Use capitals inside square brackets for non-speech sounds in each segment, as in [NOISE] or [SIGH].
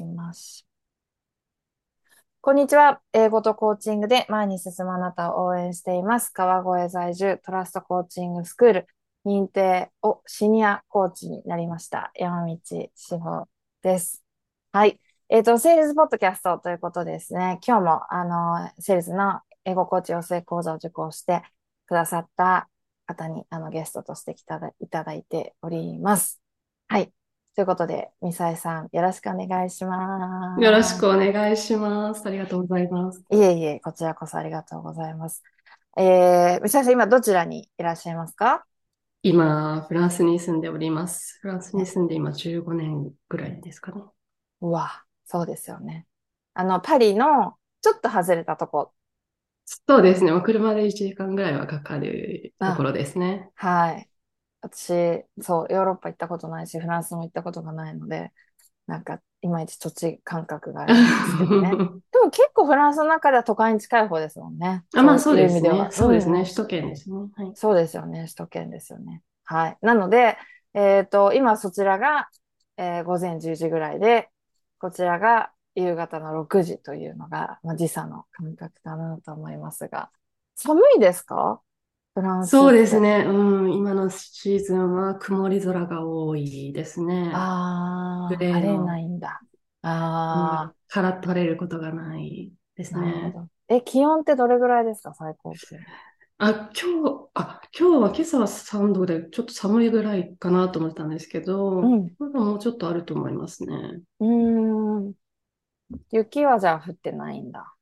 きます。こんにちは。英語とコーチングで前に進むあなたを応援しています。川越在住トラストコーチングスクール認定をシニアコーチになりました。山道志保です。はい。えっ、ー、と、セールスポッドキャストということですね。今日も、あの、セールスの英語コーチ養成講座を受講してくださった方に、あの、ゲストとして来たいただいております。はい。ということで、ミサイさん、よろしくお願いします。よろしくお願いします。ありがとうございます。いえいえ、こちらこそありがとうございます。えー、ミサイさん、今どちらにいらっしゃいますか？今、フランスに住んでおります。フランスに住んで今15年ぐらいですかね。うわ、そうですよね。あの、パリのちょっと外れたとこ。そうですね。車で1時間ぐらいはかかるところですね。はい。私、そう、ヨーロッパ行ったことないし、フランスも行ったことがないので、なんか、いまいち土地感覚があるんですけどね。[LAUGHS] でも結構フランスの中では都会に近い方ですもんね。あ、まあそうですね。そうですね。首都圏ですね。はい。そうですよね。首都圏ですよね。はい。なので、えっ、ー、と、今そちらが、えー、午前10時ぐらいで、こちらが夕方の6時というのが、まあ、時差の感覚かなと思いますが、寒いですか？フランスそうですね。うん。今のシーズンは曇り空が多いですね。ああ、晴れないんだ。ああ、からっと晴れることがないですね。なるほど。え、気温ってどれぐらいですか、最高気温。あ、今日、あ、今日は今朝は3度で、ちょっと寒いぐらいかなと思ってたんですけど、うん、まだもうちょっとあると思いますね。うん。雪はじゃあ降ってないんだ。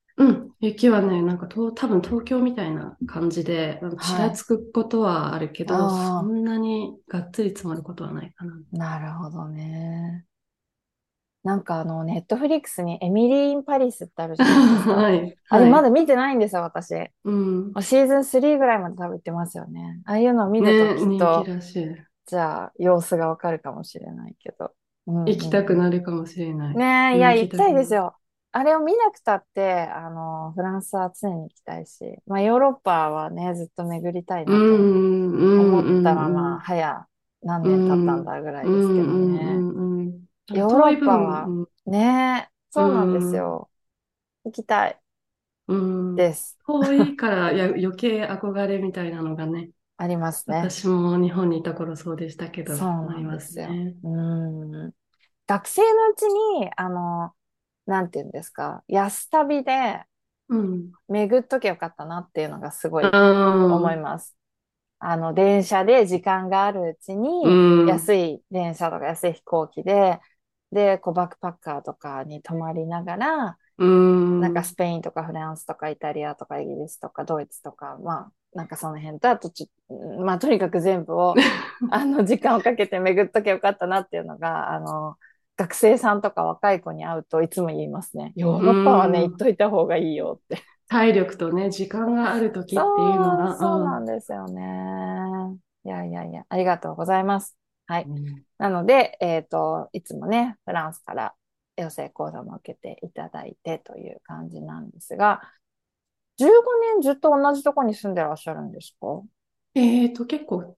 うん、雪はね、なんかと多分東京みたいな感じで、ちらつくことはあるけど、はい、そんなにがっつり積もることはないかな。なるほどね。なんかあの、ネットフリックスにエミリー・イン・パリスってあるじゃないですか。[LAUGHS] はい。あれまだ見てないんですよ、私。うん。シーズン3ぐらいまで多分行ってますよね。ああいうのを見るときっと、ね、じゃあ様子がわかるかもしれないけど。うんうん、行きたくなるかもしれない。ねえ、いや、行きたいですよ。あれを見なくたって、あの、フランスは常に行きたいし、まあ、ヨーロッパはね、ずっと巡りたいなと思ったら、まあ、早何年経ったんだぐらいですけどね。ヨーロッパは、ね、そうなんですよ。行きたい。です。遠いからや余計憧れみたいなのがね。ありますね。私も日本にいた頃そうでしたけど。そうなんですよ。ね、うん学生のうちに、あの、なんていうんですか、安旅で巡っとけよかったなっていうのがすごい思います。あの、電車で時間があるうちに、安い電車とか安い飛行機で、で、こうバックパッカーとかに泊まりながら、なんかスペインとかフランスとかイタリアとかイギリスとかドイツとか、まあ、なんかその辺と、あとちょ、まあとにかく全部を、[LAUGHS] あの、時間をかけて巡っとけよかったなっていうのが、あの、学生さんとか若い子に会うといつも言いますね。ヨーロッパはね、行っといた方がいいよって。体力とね、時間がある時っていうのが。そうなんですよね。いやいやいや、ありがとうございます。はい。うん、なので、えっ、ー、と、いつもね、フランスから養成講座も受けていただいてという感じなんですが、15年ずっと同じとこに住んでらっしゃるんですか？えっ、ー、と、結構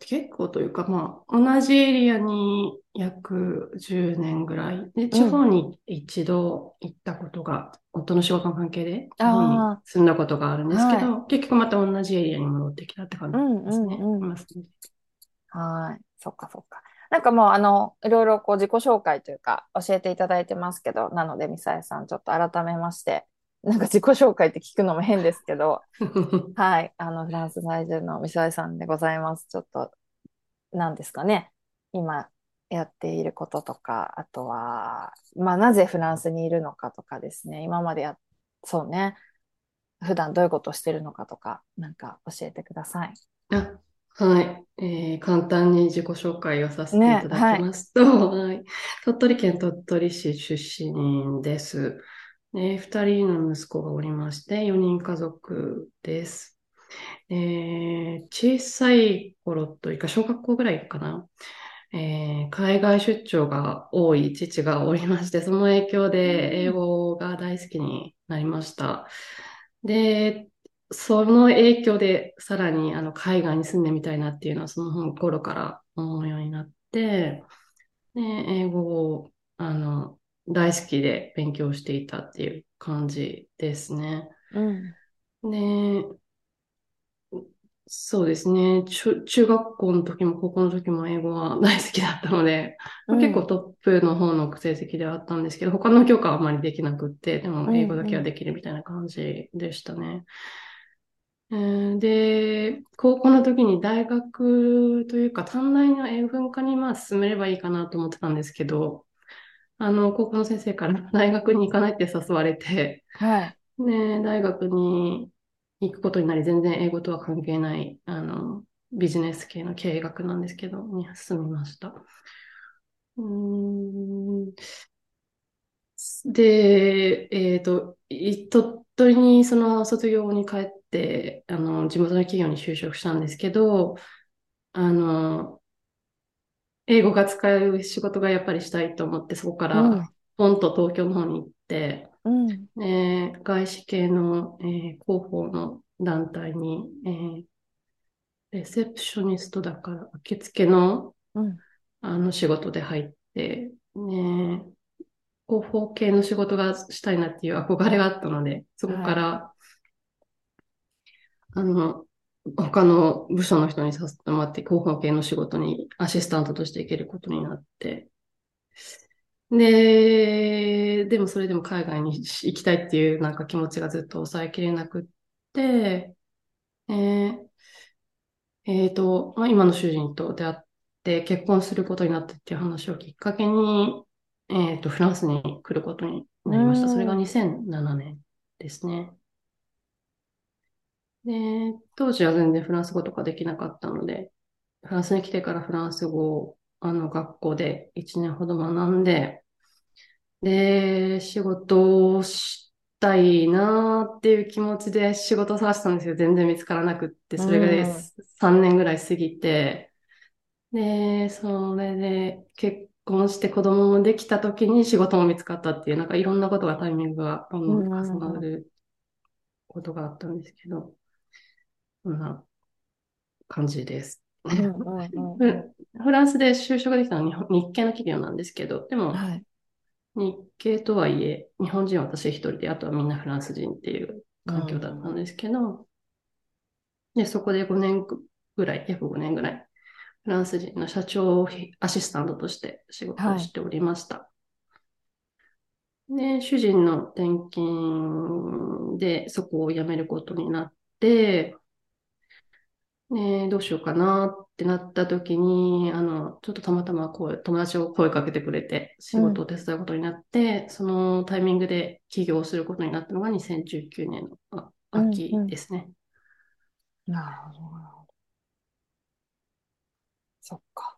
結構というか、まあ、同じエリアに約10年ぐらい。で、地方に一度行ったことが、うん、夫の仕事の関係で、地方に住んだことがあるんですけど、はい、結局また同じエリアに戻ってきたって感じですね。うんうんうん、はい。そっかそっか。なんかもう、あの、いろいろこう自己紹介というか教えていただいてますけど、なので、ミサイさん、ちょっと改めまして、なんか自己紹介って聞くのも変ですけど、[LAUGHS] はい、あの、フランス在住のミサイさんでございます。ちょっと、何ですかね。今やっていることとか、あとは、まあ、なぜフランスにいるのかとかですね。今までや、そうね。普段どういうことをしてるのかとか、なんか教えてください。あ、はい。えー、簡単に自己紹介をさせていただきますと、ねはい、はい、鳥取県鳥取市出身です。えー、2人の息子がおりまして、4人家族です。えー、小さい頃というか、小学校ぐらいかな、えー、海外出張が多い父がおりまして、その影響で英語が大好きになりました。で、その影響でさらにあの海外に住んでみたいなっていうのはその頃から思うようになって、で英語をあの大好きで勉強していたっていう感じですね。うん、で、そうですね中。中学校の時も高校の時も英語は大好きだったので、うん、結構トップの方の成績ではあったんですけど、他の教科はあまりできなくって、でも英語だけはできるみたいな感じでしたね。うんで、高校の時に大学というか短大の英文科にまあ進めればいいかなと思ってたんですけど、あの、高校の先生から [LAUGHS] 大学に行かないって誘われて、はい。で、大学に行くことになり、全然英語とは関係ない、あの、ビジネス系の経営学なんですけど、に進みました。うんで、えっ、ー、と、鳥取にその卒業に帰って、あの、地元の企業に就職したんですけど、あの、英語が使える仕事がやっぱりしたいと思って、そこから、ポンと東京の方に行って、うん、えー、外資系の、えー、広報の団体に、えー、レセプショニストだから、受付の、うん、あの仕事で入って、ね、広報系の仕事がしたいなっていう憧れがあったので、そこから、はい、あの、他の部署の人にさせてもらって、広報系の仕事にアシスタントとして行けることになって、で、でもそれでも海外に行きたいっていうなんか気持ちがずっと抑えきれなくって、えー、えー、と、まあ、今の主人と出会って結婚することになったっていう話をきっかけに、えー、と、フランスに来ることになりました。それが2007年ですね。で、当時は全然フランス語とかできなかったので、フランスに来てからフランス語をあの学校で1年ほど学んで、で、仕事をしたいなっていう気持ちで仕事を探したんですよ。全然見つからなくって、それがで3年ぐらい過ぎて、で、それで結婚して子供もできた時に仕事も見つかったっていう、なんかいろんなことがタイミングが重なることがあったんですけど、な感じです。[LAUGHS] フランスで就職できたのは日系の企業なんですけど、でも、はい、日系とはいえ、日本人は私一人で、あとはみんなフランス人っていう環境だったんですけど、で、そこで5年ぐらい、約5年ぐらい、フランス人の社長アシスタントとして仕事をしておりました。はい、で、主人の転勤でそこを辞めることになって、ね、どうしようかなってなった時に、あの、ちょっとたまたまこう友達を声かけてくれて、仕事を手伝うことになって、うん、そのタイミングで起業することになったのが2019年の秋ですね。うんうん、なるほど。そっか。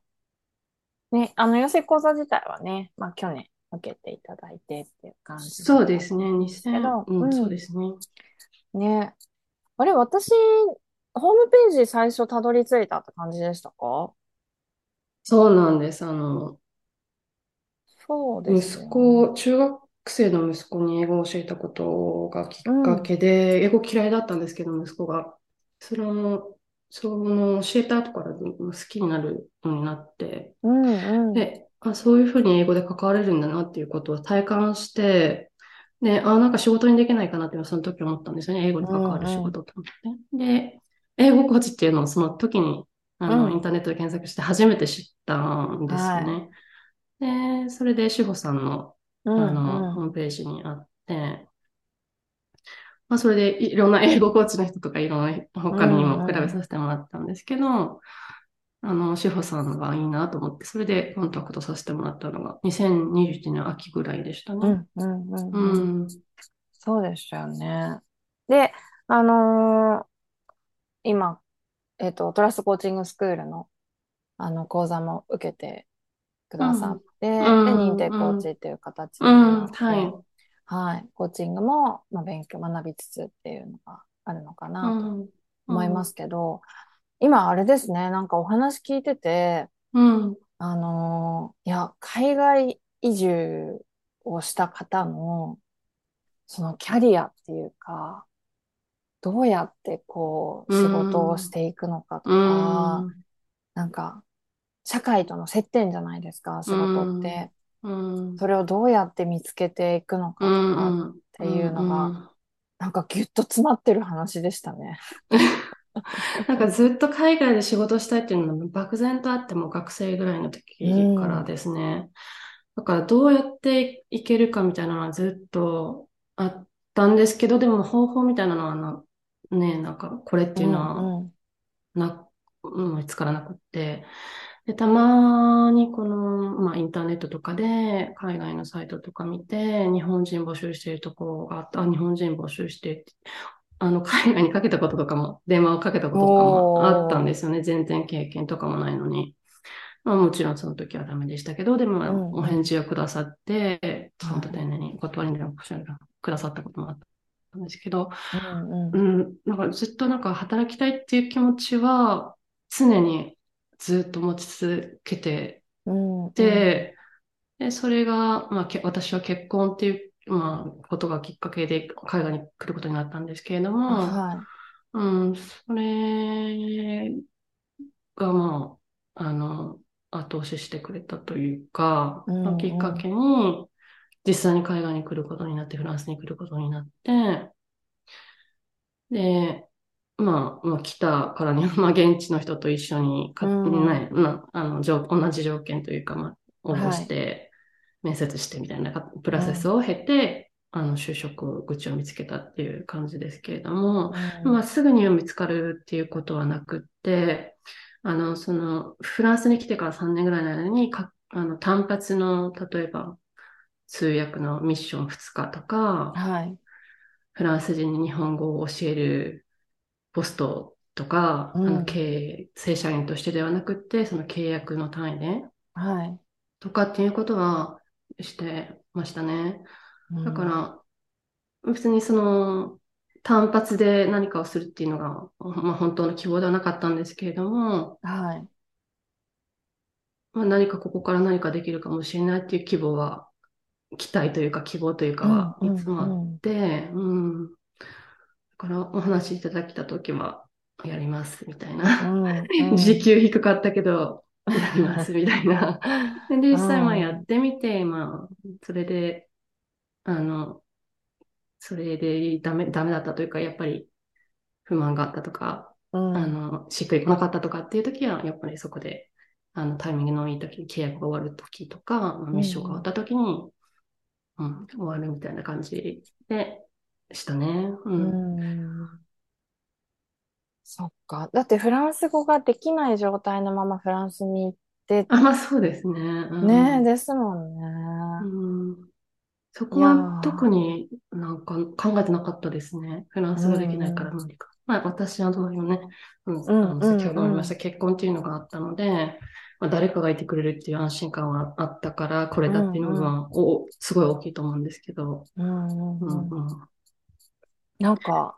ね、あの、寄せ講座自体はね、まあ去年受けていただいてっていう感じそうですね、2000、うん、そうですね。ね。あれ、私、ホームページ最初たどり着いたって感じでしたか？そうなんです。あの、そうです息子、中学生の息子に英語を教えたことがきっかけで、英語嫌いだったんですけど、息子が。その、その教えた後から好きになるようになって、うんうん。で、あ、そういうふうに英語で関われるんだなっていうことを体感して、で、あ、なんか仕事にできないかなってその時思ったんですよね。英語に関わる仕事と思って。で、英語コーチっていうのをその時にあの、うん、インターネットで検索して初めて知ったんですよね。はい、で、それで志保さんのあの、うん、ホームページにあって、まあ、それでいろんな英語コーチの人とかいろんな他にも比べさせてもらったんですけど、うんうん、あの、志保さんがいいなと思って、それでコンタクトさせてもらったのが2021年秋ぐらいでしたね。うん、うん、うん。そうでしたよね。で、あのー、今、えっ、と、トラストコーチングスクールの、あの、講座も受けてくださって、うん、で、認定コーチっていう形になって、はい。はい。コーチングも、まあ、勉強、学びつつっていうのがあるのかなと思いますけど、今、あれですね、なんかお話聞いてて、うん、あのー、いや、海外移住をした方の、そのキャリアっていうか、どうやってこう仕事をしていくのかとか、なんか社会との接点じゃないですか、仕事って。うん、それをどうやって見つけていくのかとかっていうのが、なんかギュッと詰まってる話でしたね。[LAUGHS] なんかずっと海外で仕事したいっていうのは漠然とあっても学生ぐらいの時からですね。うん、だからどうやっていけるかみたいなのはずっとあったんですけど、でも方法みたいなのはな、ね、なんかこれっていうのはな、うん、見つからなくって。で、たまにこの、まあ、インターネットとかで海外のサイトとか見て、日本人募集しているところがあった、日本人募集してあの、海外にかけたこととかも、電話をかけたこととかもあったんですよね。全然経験とかもないのに。まあ、もちろんその時はダメでしたけど、でも、お返事をくださって、ちゃんと丁寧にお断りのくださったこともあったんですけど、うん、うん、なんかずっとなんか働きたいっていう気持ちは、常にずっと持ち続けて、うんうん、で、それが、まあ、私は結婚っていうまあ、ことがきっかけで海外に来ることになったんですけれども、はい、うん、それが、まあ、あの、後押ししてくれたというか、うんうん、きっかけに、実際に海外に来ることになって、フランスに来ることになって、で、まあ、まあ、来たからには、[LAUGHS] まあ、現地の人と一緒にか、うん、ね、まあ、あの、同じ条件というか、まあ、応募して、面接してみたいなプロセスを経て、うん、あの、就職口を見つけたっていう感じですけれども、うん、まあ、すぐには見つかるっていうことはなくって、あの、その、フランスに来てから3年ぐらいの間に、かあの、単発の、例えば、通訳のミッション2日とか、はい、フランス人に日本語を教えるポストとか、うん、あの経営、正社員としてではなくて、その契約の単位で、はい、とかっていうことは、してましたね。だから、別にその、単発で何かをするっていうのが、まあ、本当の希望ではなかったんですけれども、はい。まあ、何かここから何かできるかもしれないっていう希望は、期待というか希望というかはいつもあって、うん、うん、だからお話しいただきたときは、やりますみたいな。うんうん、[LAUGHS] 時給低かったけど、やりますみたいな。[LAUGHS] で、実際まあやってみて、まあ、それで、あの、それでダメ、ダメだったというか、やっぱり不満があったとか、うん、あの、しっくりこなかったとかっていう時は、やっぱりそこで、あの、タイミングのいい時、契約が終わる時とか、まあ、ミッションが終わった時に、うん、うん、終わるみたいな感じでしたね。うん。うんそっか。だってフランス語ができない状態のままフランスに行って、あ、まあそうですね。うん、ねえ、ですもんね。うん、そこは特になんか考えてなかったですね。フランス語できないから無理か。うん、まあ私はどういうね、うん、あの先ほども言いました、結婚っていうのがあったので、まあ、誰かがいてくれるっていう安心感はあったから、これだっていうのは、うんうん、おすごい大きいと思うんですけど。うんうんうんうん、なんか、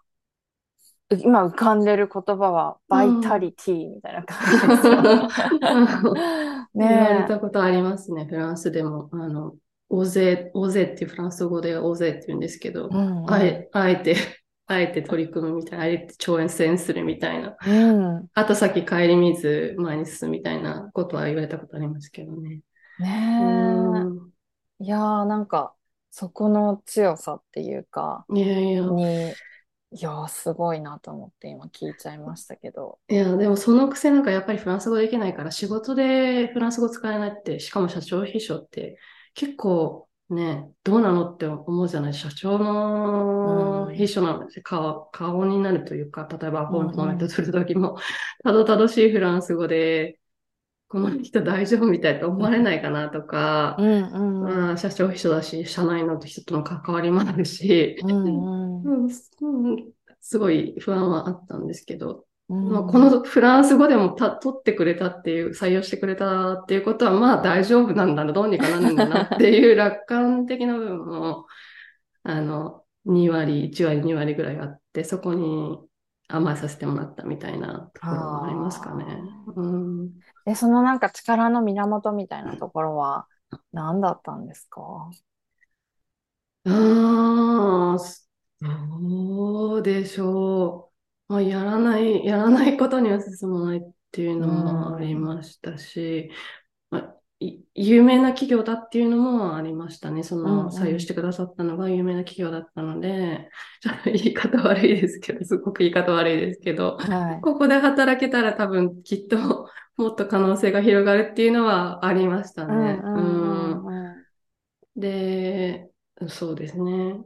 今浮かんでる言葉は、バイタリティみたいな感じですよ。ね言われたことありますね、フランスでも。あの、大勢、大勢っていうフランス語で大勢って言うんですけど、うんうん、あえあえて、あえて取り組むみたいな、あえて挑戦するみたいな。うん、あと先帰り水前に進むみたいなことは言われたことありますけどね。ねえ。いやーなんか、そこの強さっていうか、いやいやにいやすごいなと思って今聞いちゃいましたけど。いや、でもそのくせなんかやっぱりフランス語できないから仕事でフランス語使えないって、しかも社長秘書って結構ね、どうなのって思うじゃない社長の秘書なんですよ、顔。顔になるというか、例えばアポイントメントするときも、たどたどしいフランス語で、この人大丈夫みたいと思われないかなとか、うんうん、社長秘書だし、社内の人との関わりもあるし、うん。うんすごい不安はあったんですけど、まあ、このフランス語でもた取ってくれたっていう、採用してくれたっていうことは、まあ大丈夫なんだな、どうにかなるんだなっていう楽観的な部分も、あの、2割、1割、2割ぐらいあって、そこに甘えさせてもらったみたいなところもありますかね。うん、で、そのなんか力の源みたいなところは何だったんですか？ああ、どうでしょう。まあ、やらない、やらないことには進まないっていうのもありましたし、まあ、有名な企業だっていうのもありましたね。その、採用してくださったのが有名な企業だったので、ちょっと言い方悪いですけど、すごく言い方悪いですけど、はい、ここで働けたら多分きっともっと可能性が広がるっていうのはありましたね。で、そうですね。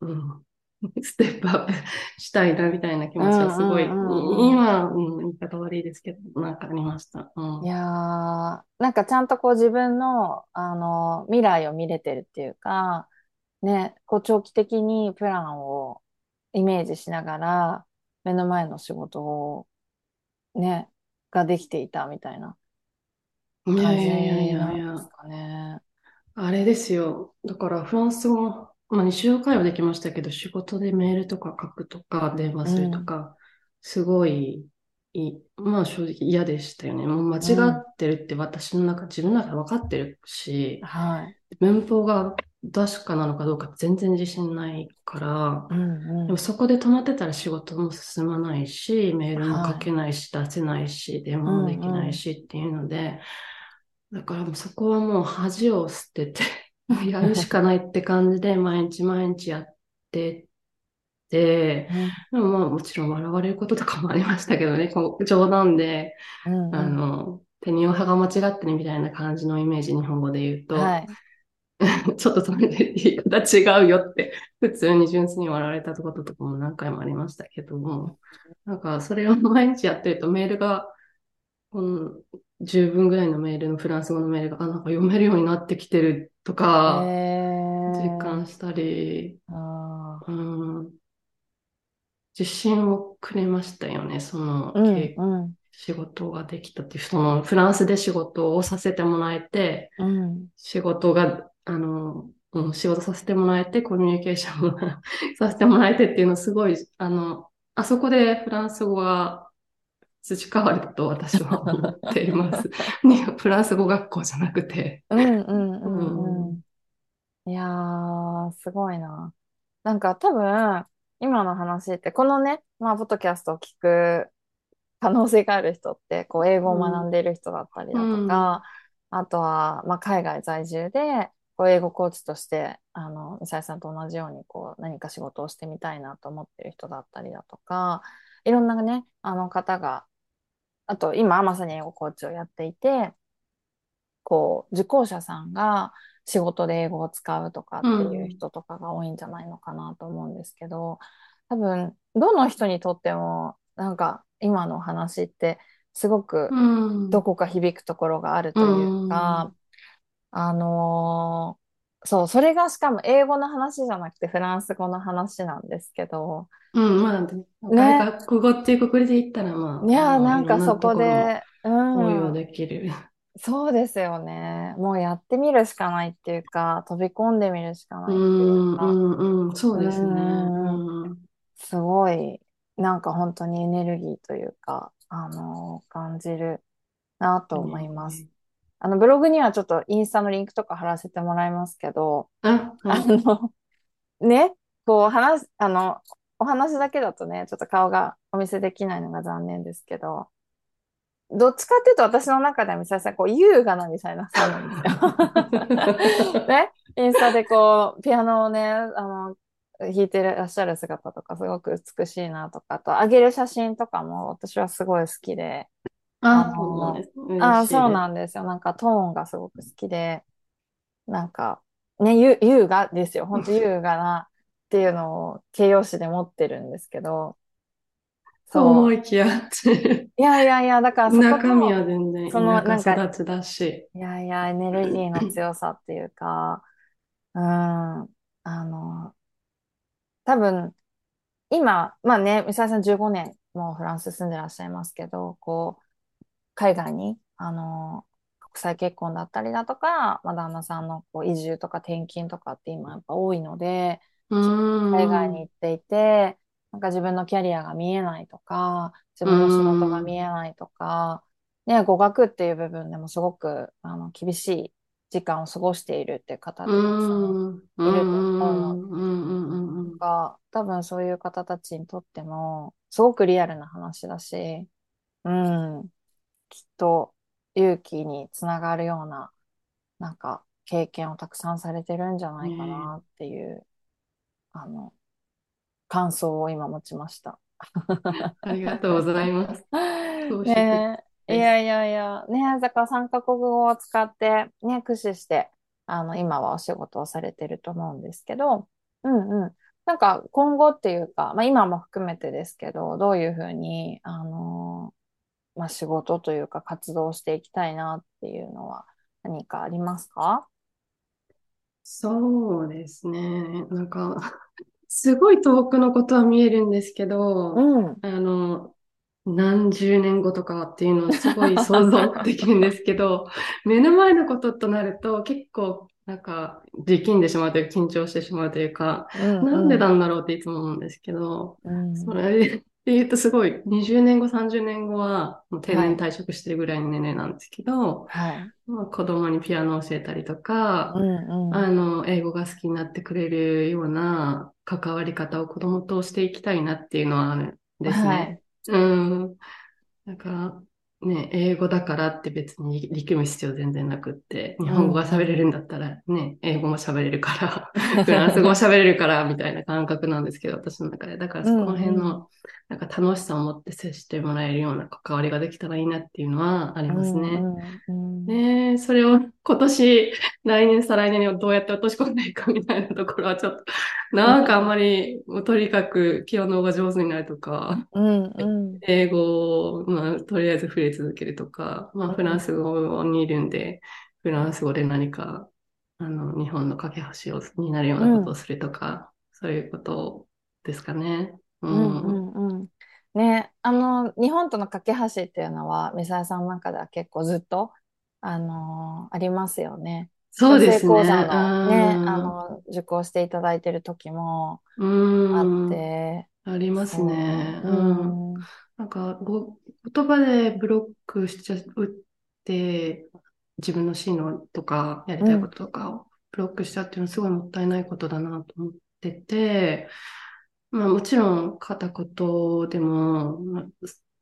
うん。[LAUGHS] ステップアップしたいなみたいな気持ちはすごい、今、うん、言い方悪いですけど、なんかありました。うん、いやー、なんかちゃんとこう自分の、あの、未来を見れてるっていうか、ね、こう長期的にプランをイメージしながら、目の前の仕事を、ね、ができていたみたいな感じなんですかね。あれですよ。だからフランス語まあ、日常会話できましたけど、仕事でメールとか書くとか、電話するとか、すごい、いまあ正直嫌でしたよね。もう間違ってるって私の中、自分の中で分かってるし、はい、文法が確かなのかどうか全然自信ないから、うんうん、でもそこで止まってたら仕事も進まないし、メールも書けないし、出せないし、電話もできないしっていうので、だからもうそこはもう恥を捨てて [LAUGHS] やるしかないって感じで毎日毎日やってて、でもまあもちろん笑われることとかもありましたけどね、こう冗談で、うんうん、あの、手におはが間違ってるみたいな感じのイメージ、日本語で言うと、はい、[LAUGHS] ちょっとそれで言い方違うよって、普通に純粋に笑われたこととかも何回もありましたけども、なんかそれを毎日やってるとメールが、この10分ぐらいのメールのフランス語のメールが、あ、なんか読めるようになってきてるとか、実感したり、うん、自信をくれましたよね、その、うんうん、仕事ができたっていう、そのフランスで仕事をさせてもらえて、うん、仕事が、あの、うん、仕事させてもらえて、コミュニケーションを [LAUGHS] させてもらえてっていうのすごい、あの、あそこでフランス語が培われたと私は思っています。[LAUGHS] フランス語学校じゃなくて。うんうんうんうん。いやー、すごいな。なんか多分、今の話って、このね、まあ、ポッドキャストを聞く可能性がある人って、こう、英語を学んでいる人だったりだとか、うん、あとは、まあ、海外在住で、こう、英語コーチとして、あの、ミサイさんと同じように、こう、何か仕事をしてみたいなと思ってる人だったりだとか、いろんなね、あの方があと今まさに英語コーチをやっていて、こう、受講者さんが仕事で英語を使うとかっていう人とかが多いんじゃないのかなと思うんですけど、多分、どの人にとっても、なんか今の話ってすごくどこか響くところがあるというか、うん、あのー、そう、それがしかも英語の話じゃなくてフランス語の話なんですけど、うん、まあ、ね、外国語っていうくりで言ったら、まあ。いや、なんかそこで、うん。応用できる。そうですよね。もうやってみるしかないっていうか、飛び込んでみるしかないっていうか。うん、うん、そうですね。うん、すごい、なんか本当にエネルギーというか、あのー、感じるなと思います。あの、ブログにはちょっとインスタのリンクとか貼らせてもらいますけど、あの、[LAUGHS] ね、こう話、あの、お話だけだとね、ちょっと顔がお見せできないのが残念ですけど、どっちかっていうと私の中ではミサイさん、こう、優雅なミサイなさんなんですよ。[LAUGHS] ね。インスタでこう、ピアノをね、あの、弾いてらっしゃる姿とかすごく美しいなとか、と、上げる写真とかも私はすごい好きで。あそうなんですあそうなんですよ。なんかトーンがすごく好きで、なんか、ね、優雅ですよ。本当優雅なっていうのを形容詞で持ってるんですけど、そう。思いきやって。いやいやいや、だからそこ中身は全然そのなんか育ちだし。いやいや、エネルギーの強さっていうか、うん、あの、多分、今、まあね、ミサイさん15年もうフランス住んでらっしゃいますけど、こう、海外に、あの、国際結婚だったりだとか、まあ、旦那さんのこう移住とか転勤とかって今やっぱ多いので、海外に行っていて、なんか自分のキャリアが見えないとか、自分の仕事が見えないとか、ね、語学っていう部分でもすごくあの厳しい時間を過ごしているっていう方ってたくさんいると思うのが、多分そういう方たちにとっても、すごくリアルな話だし、うん、きっと勇気につながるような、なんか経験をたくさんされてるんじゃないかなっていう、あの、感想を今持ちました。[LAUGHS] ありがとうございます。[LAUGHS] ねいやいやいや、ねだから3カ国語を使って、ね、駆使して、あの、今はお仕事をされてると思うんですけど、うんうん。なんか今後っていうか、まあ今も含めてですけど、どういうふうに、あのー、まあ仕事というか活動していきたいなっていうのは何かありますか？そうですね。なんか、すごい遠くのことは見えるんですけど、うん、あの、何十年後とかっていうのをすごい想像できるんですけど、[LAUGHS] 目の前のこととなると結構なんか力んでしまうというか緊張してしまうというか、うんうん、なんでなんだろうっていつも思うんですけど、うん、それで言うとすごい20年後、30年後はもう定年退職してるぐらいの年齢なんですけど、はい、まあ、子供にピアノを教えたりとか、うんうん、あの、英語が好きになってくれるような関わり方を子供としていきたいなっていうのはあるんですね。はいうん。なんか、ね、英語だからって別に力む必要全然なくって、日本語が喋れるんだったらね、英語も喋れるから、[LAUGHS] フランス語も喋れるから、みたいな感覚なんですけど、私の中で。だからそこの辺の、なんか楽しさを持って接してもらえるような関わりができたらいいなっていうのはありますね。ねそれを [LAUGHS] 今年、来年、再来年にどうやって落とし込んでいくかみたいなところはちょっと、なんかあんまり、とにかくピアノが上手になるとか、うんうん、英語を、まあ、とりあえず触れ続けるとか、まあ、フランス語にいるんで、フランス語で何か、あの、日本の架け橋をになるようなことをするとか、うん、そういうことですかね。うん、うんうんうんね、あの、日本との架け橋っていうのは、ミサイさんの中では結構ずっと、あのー、ありますよね。そうですね。講座のね、あの、受講していただいてる時もあって。ありますね。うん。なんかご、言葉でブロックしちゃうって、自分の進路とか、やりたいこととかをブロックしちゃうっていうのはすごいもったいないことだなと思ってて、まあもちろん片言でも、まあ、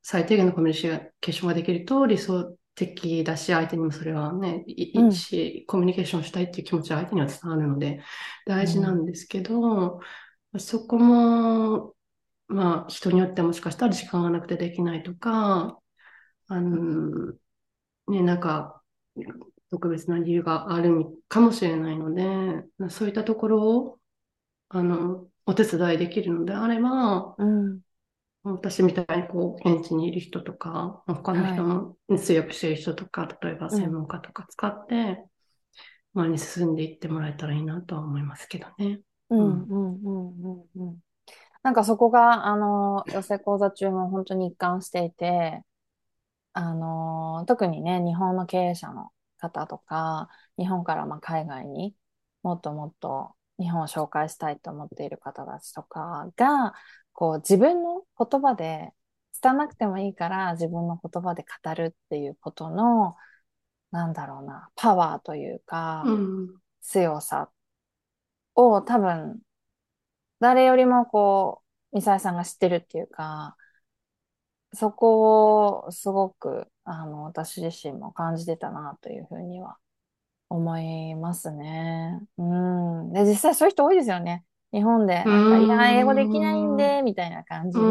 最低限のコミュニケーションができると理想的だし、相手にもそれはね、いいし、コミュニケーションしたいっていう気持ちは相手には伝わるので大事なんですけど、うん、そこも、まあ人によってはもしかしたら時間がなくてできないとか、あの、ね、なんか、特別な理由があるかもしれないので、そういったところを、あの、お手伝いできるのであれば、うん、私みたいにこう、現地にいる人とか、他の人も通訳している人とか、例えば専門家とか使って、前に進んでいってもらえたらいいなとは思いますけどね。うん、うん、うん、うん。なんかそこが、あの、寄せ講座中も本当に一貫していて、あの、特にね、日本の経営者の方とか、日本からまあ海外にもっともっと日本を紹介したいと思っている方たちとかが、こう自分の言葉で、伝なくてもいいから自分の言葉で語るっていうことの、なんだろうな、パワーというか、うん、強さを多分、誰よりもこう、ミサイさんが知ってるっていうか、そこをすごく、あの、私自身も感じてたなというふうには思いますね。うん。で、実際そういう人多いですよね。日本で、なんか、いや、英語できないんで、みたいな感じで、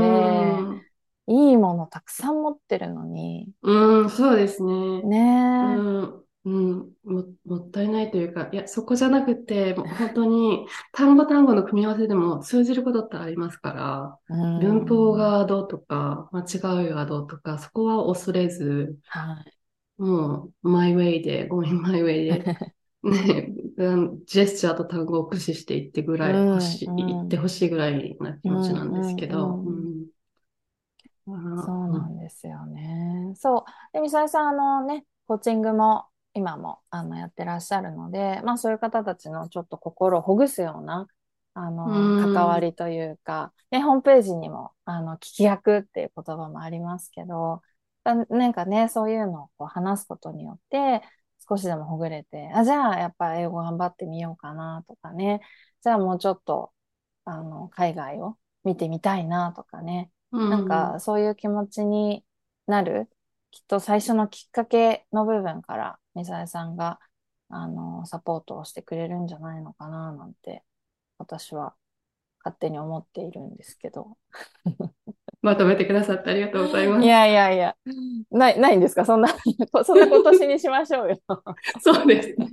いいものたくさん持ってるのに。うん、そうですね。ねうんうん、も、もったいないというか、いや、そこじゃなくて、もう本当に単語単語の組み合わせでも通じることってありますから、文法がどうとか、間違いがどうとか、そこは恐れず、はい、もう、マイウェイで、ごめん、マイウェイで、ね、ジェスチャーと単語を駆使していってぐらい欲しい、うんうん、言ってほしいぐらいな気持ちなんですけど。うんそうなんですよね。そう。で、みさえさん、あのね、コーチングも今もあのやってらっしゃるので、まあそういう方たちのちょっと心をほぐすような、あの、関わりというか、ね、ホームページにも、あの、聞き役っていう言葉もありますけど、なんかね、そういうのをこう話すことによって、少しでもほぐれて、あ、じゃあやっぱ英語頑張ってみようかなとかね、じゃあもうちょっと、あの、海外を見てみたいなとかね、うん、なんかそういう気持ちになるきっと最初のきっかけの部分から、ミサエさんが、あの、サポートをしてくれるんじゃないのかな、なんて、私は勝手に思っているんですけど。まとめてくださってありがとうございます。いやいやいや、ない、ないんですか？そんな、[LAUGHS] そんな今年にしましょうよ。[LAUGHS] そうですね。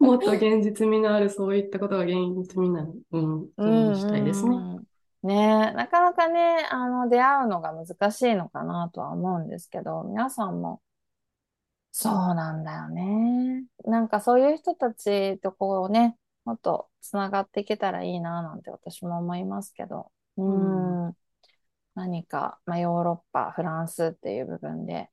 もっと現実味のある、そういったことが現実味なる、うん、うん、したいですね。ねなかなかね、あの、出会うのが難しいのかなとは思うんですけど、皆さんも、そうなんだよね。なんかそういう人たちとこうね、もっとつながっていけたらいいななんて私も思いますけど、うん、うん何か、まあ、ヨーロッパ、フランスっていう部分で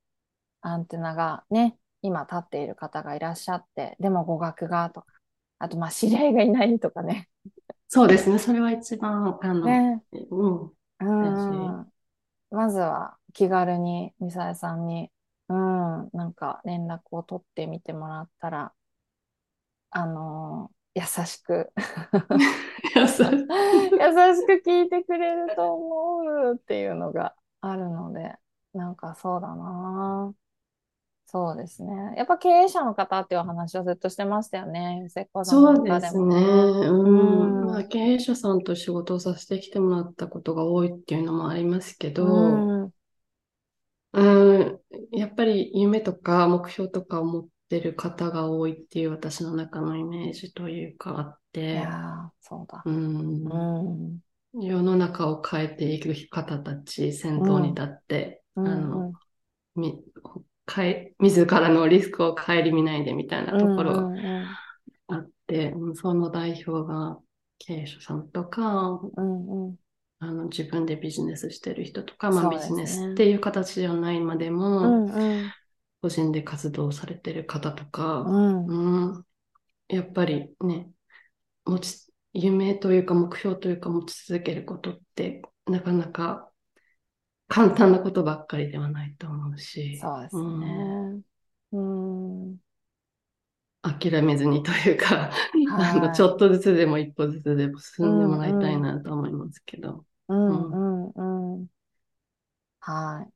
アンテナがね、今立っている方がいらっしゃって、でも語学がとか、あとまあ知り合いがいないとかね。そうですね、それは一番、あの、ね、うん、うん。まずは気軽にミサエさんに、うん、なんか連絡を取ってみてもらったら、あの優しく [LAUGHS] 優しく聞いてくれると思うっていうのがあるので、なんかそうだなそうですね。やっぱ経営者の方っていう話をずっとしてましたよね。そうですね。うん。まあ、経営者さんと仕事をさせてきてもらったことが多いっていうのもありますけど、うん、うんやっぱり夢とか目標とかを持ってる方が多いっていう私の中のイメージというかあって、いやそうだ。うん。うん。世の中を変えていく方たち、先頭に立って、うん、あの、み、かえ、自らのリスクを顧みないでみたいなところがあって、うん。うん、その代表が経営者さんとか、うんうん、あの自分でビジネスしてる人とか、まあ、ビジネスっていう形じゃないまでも、うんうん、個人で活動されてる方とか、うん、うん、やっぱりね、持ち、夢というか目標というか持ち続けることってなかなか簡単なことばっかりではないと思うし。そうですね。うん、うん諦めずにというか、あの、ちょっとずつでも一歩ずつでも進んでもらいたいなと思いますけど。うんうんうん、うん、はい。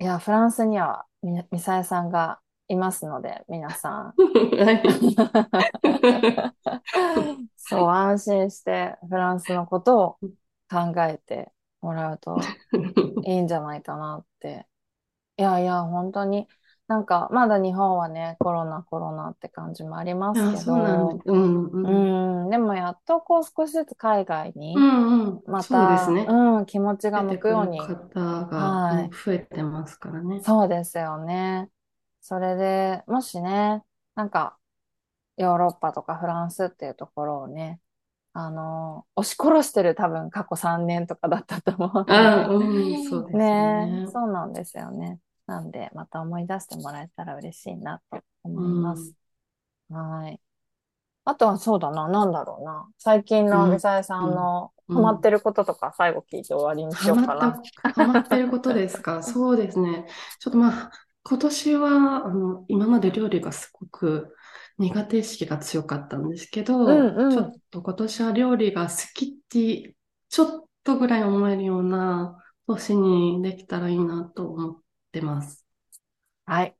いや、フランスにはみ、みさえさんがいますので、皆さん。そう、安心してフランスのことを考えてもらうといいんじゃないかなって。いやいや、本当に、なんか、まだ日本はね、コロナ、コロナって感じもありますけど、うん、うん、でもやっとこう少しずつ海外に、また、うん、ね、うん、気持ちが向くように。方が増えてますからね、はい。そうですよね。それで、もしね、なんか、ヨーロッパとかフランスっていうところをね、あの、押し殺してる多分過去3年とかだったと思う。あ、うん、そうですねね。そうなんですよね。なんで、また思い出してもらえたら嬉しいなと思います。うん、はい。あとはそうだな、なんだろうな。最近のミサエさんのハマってることとか最後聞いて終わりにしようかな。ハマってることですか？[LAUGHS] そうですね。ちょっとまあ、今年は、あの、今まで料理がすごく苦手意識が強かったんですけど、うんうん、ちょっと今年は料理が好きってちょっとぐらい思えるような年にできたらいいなと思ってます。はい。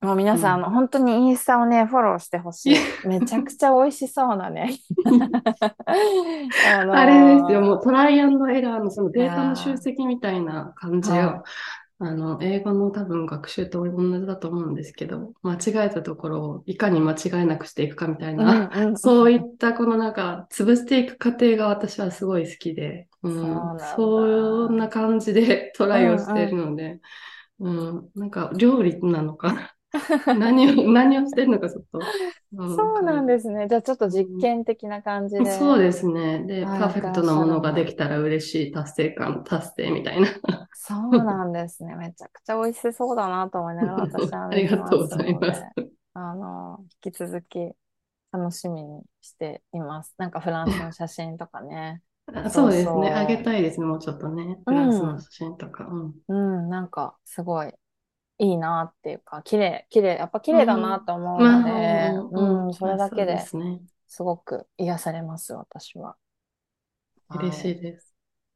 もう皆さん、うん、本当にインスタをね、フォローしてほしい。めちゃくちゃ美味しそうなね。[LAUGHS] あのー、あれですよ、もうトライアンドエラーのそのデータの集積みたいな感じを、あの、英語の多分学習と同じだと思うんですけど、間違えたところをいかに間違えなくしていくかみたいな、うんうん、そういったこのなんか、潰していく過程が私はすごい好きで、うん、そんな感じでトライをしているので、うん、うん、なんか料理なのか？な。[LAUGHS] 何を、何をしてるのかちょっと。そうなんですね。じゃあちょっと実験的な感じで。そうですね。で、パーフェクトなものができたら嬉しい達成感、達成みたいな。そうなんですね。めちゃくちゃ美味しそうだなと思いながら [LAUGHS] 私はありがとうございます。あの、引き続き楽しみにしています。なんかフランスの写真とかね。そうですね。あげたいですね。もうちょっとね。フランスの写真とか。うん、うん、なんかすごいいいなっていうか、綺麗、綺麗、やっぱ綺麗だなと思うので、うん、うん、それだけですすごく癒されます、私は。嬉しいです。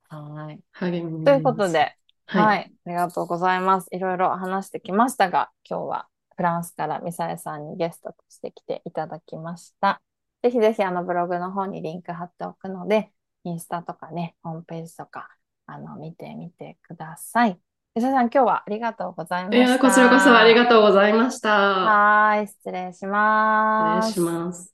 はい。励みということで、はい、はい。ありがとうございます。いろいろ話してきましたが、今日はフランスからミサエさんにゲストとして来ていただきました。ぜひぜひあのブログの方にリンク貼っておくので、インスタとかね、ホームページとか、あの、見てみてください。ミサさん、今日はありがとうございました。いや、こちらこそありがとうございました。はい、失礼します。失礼します。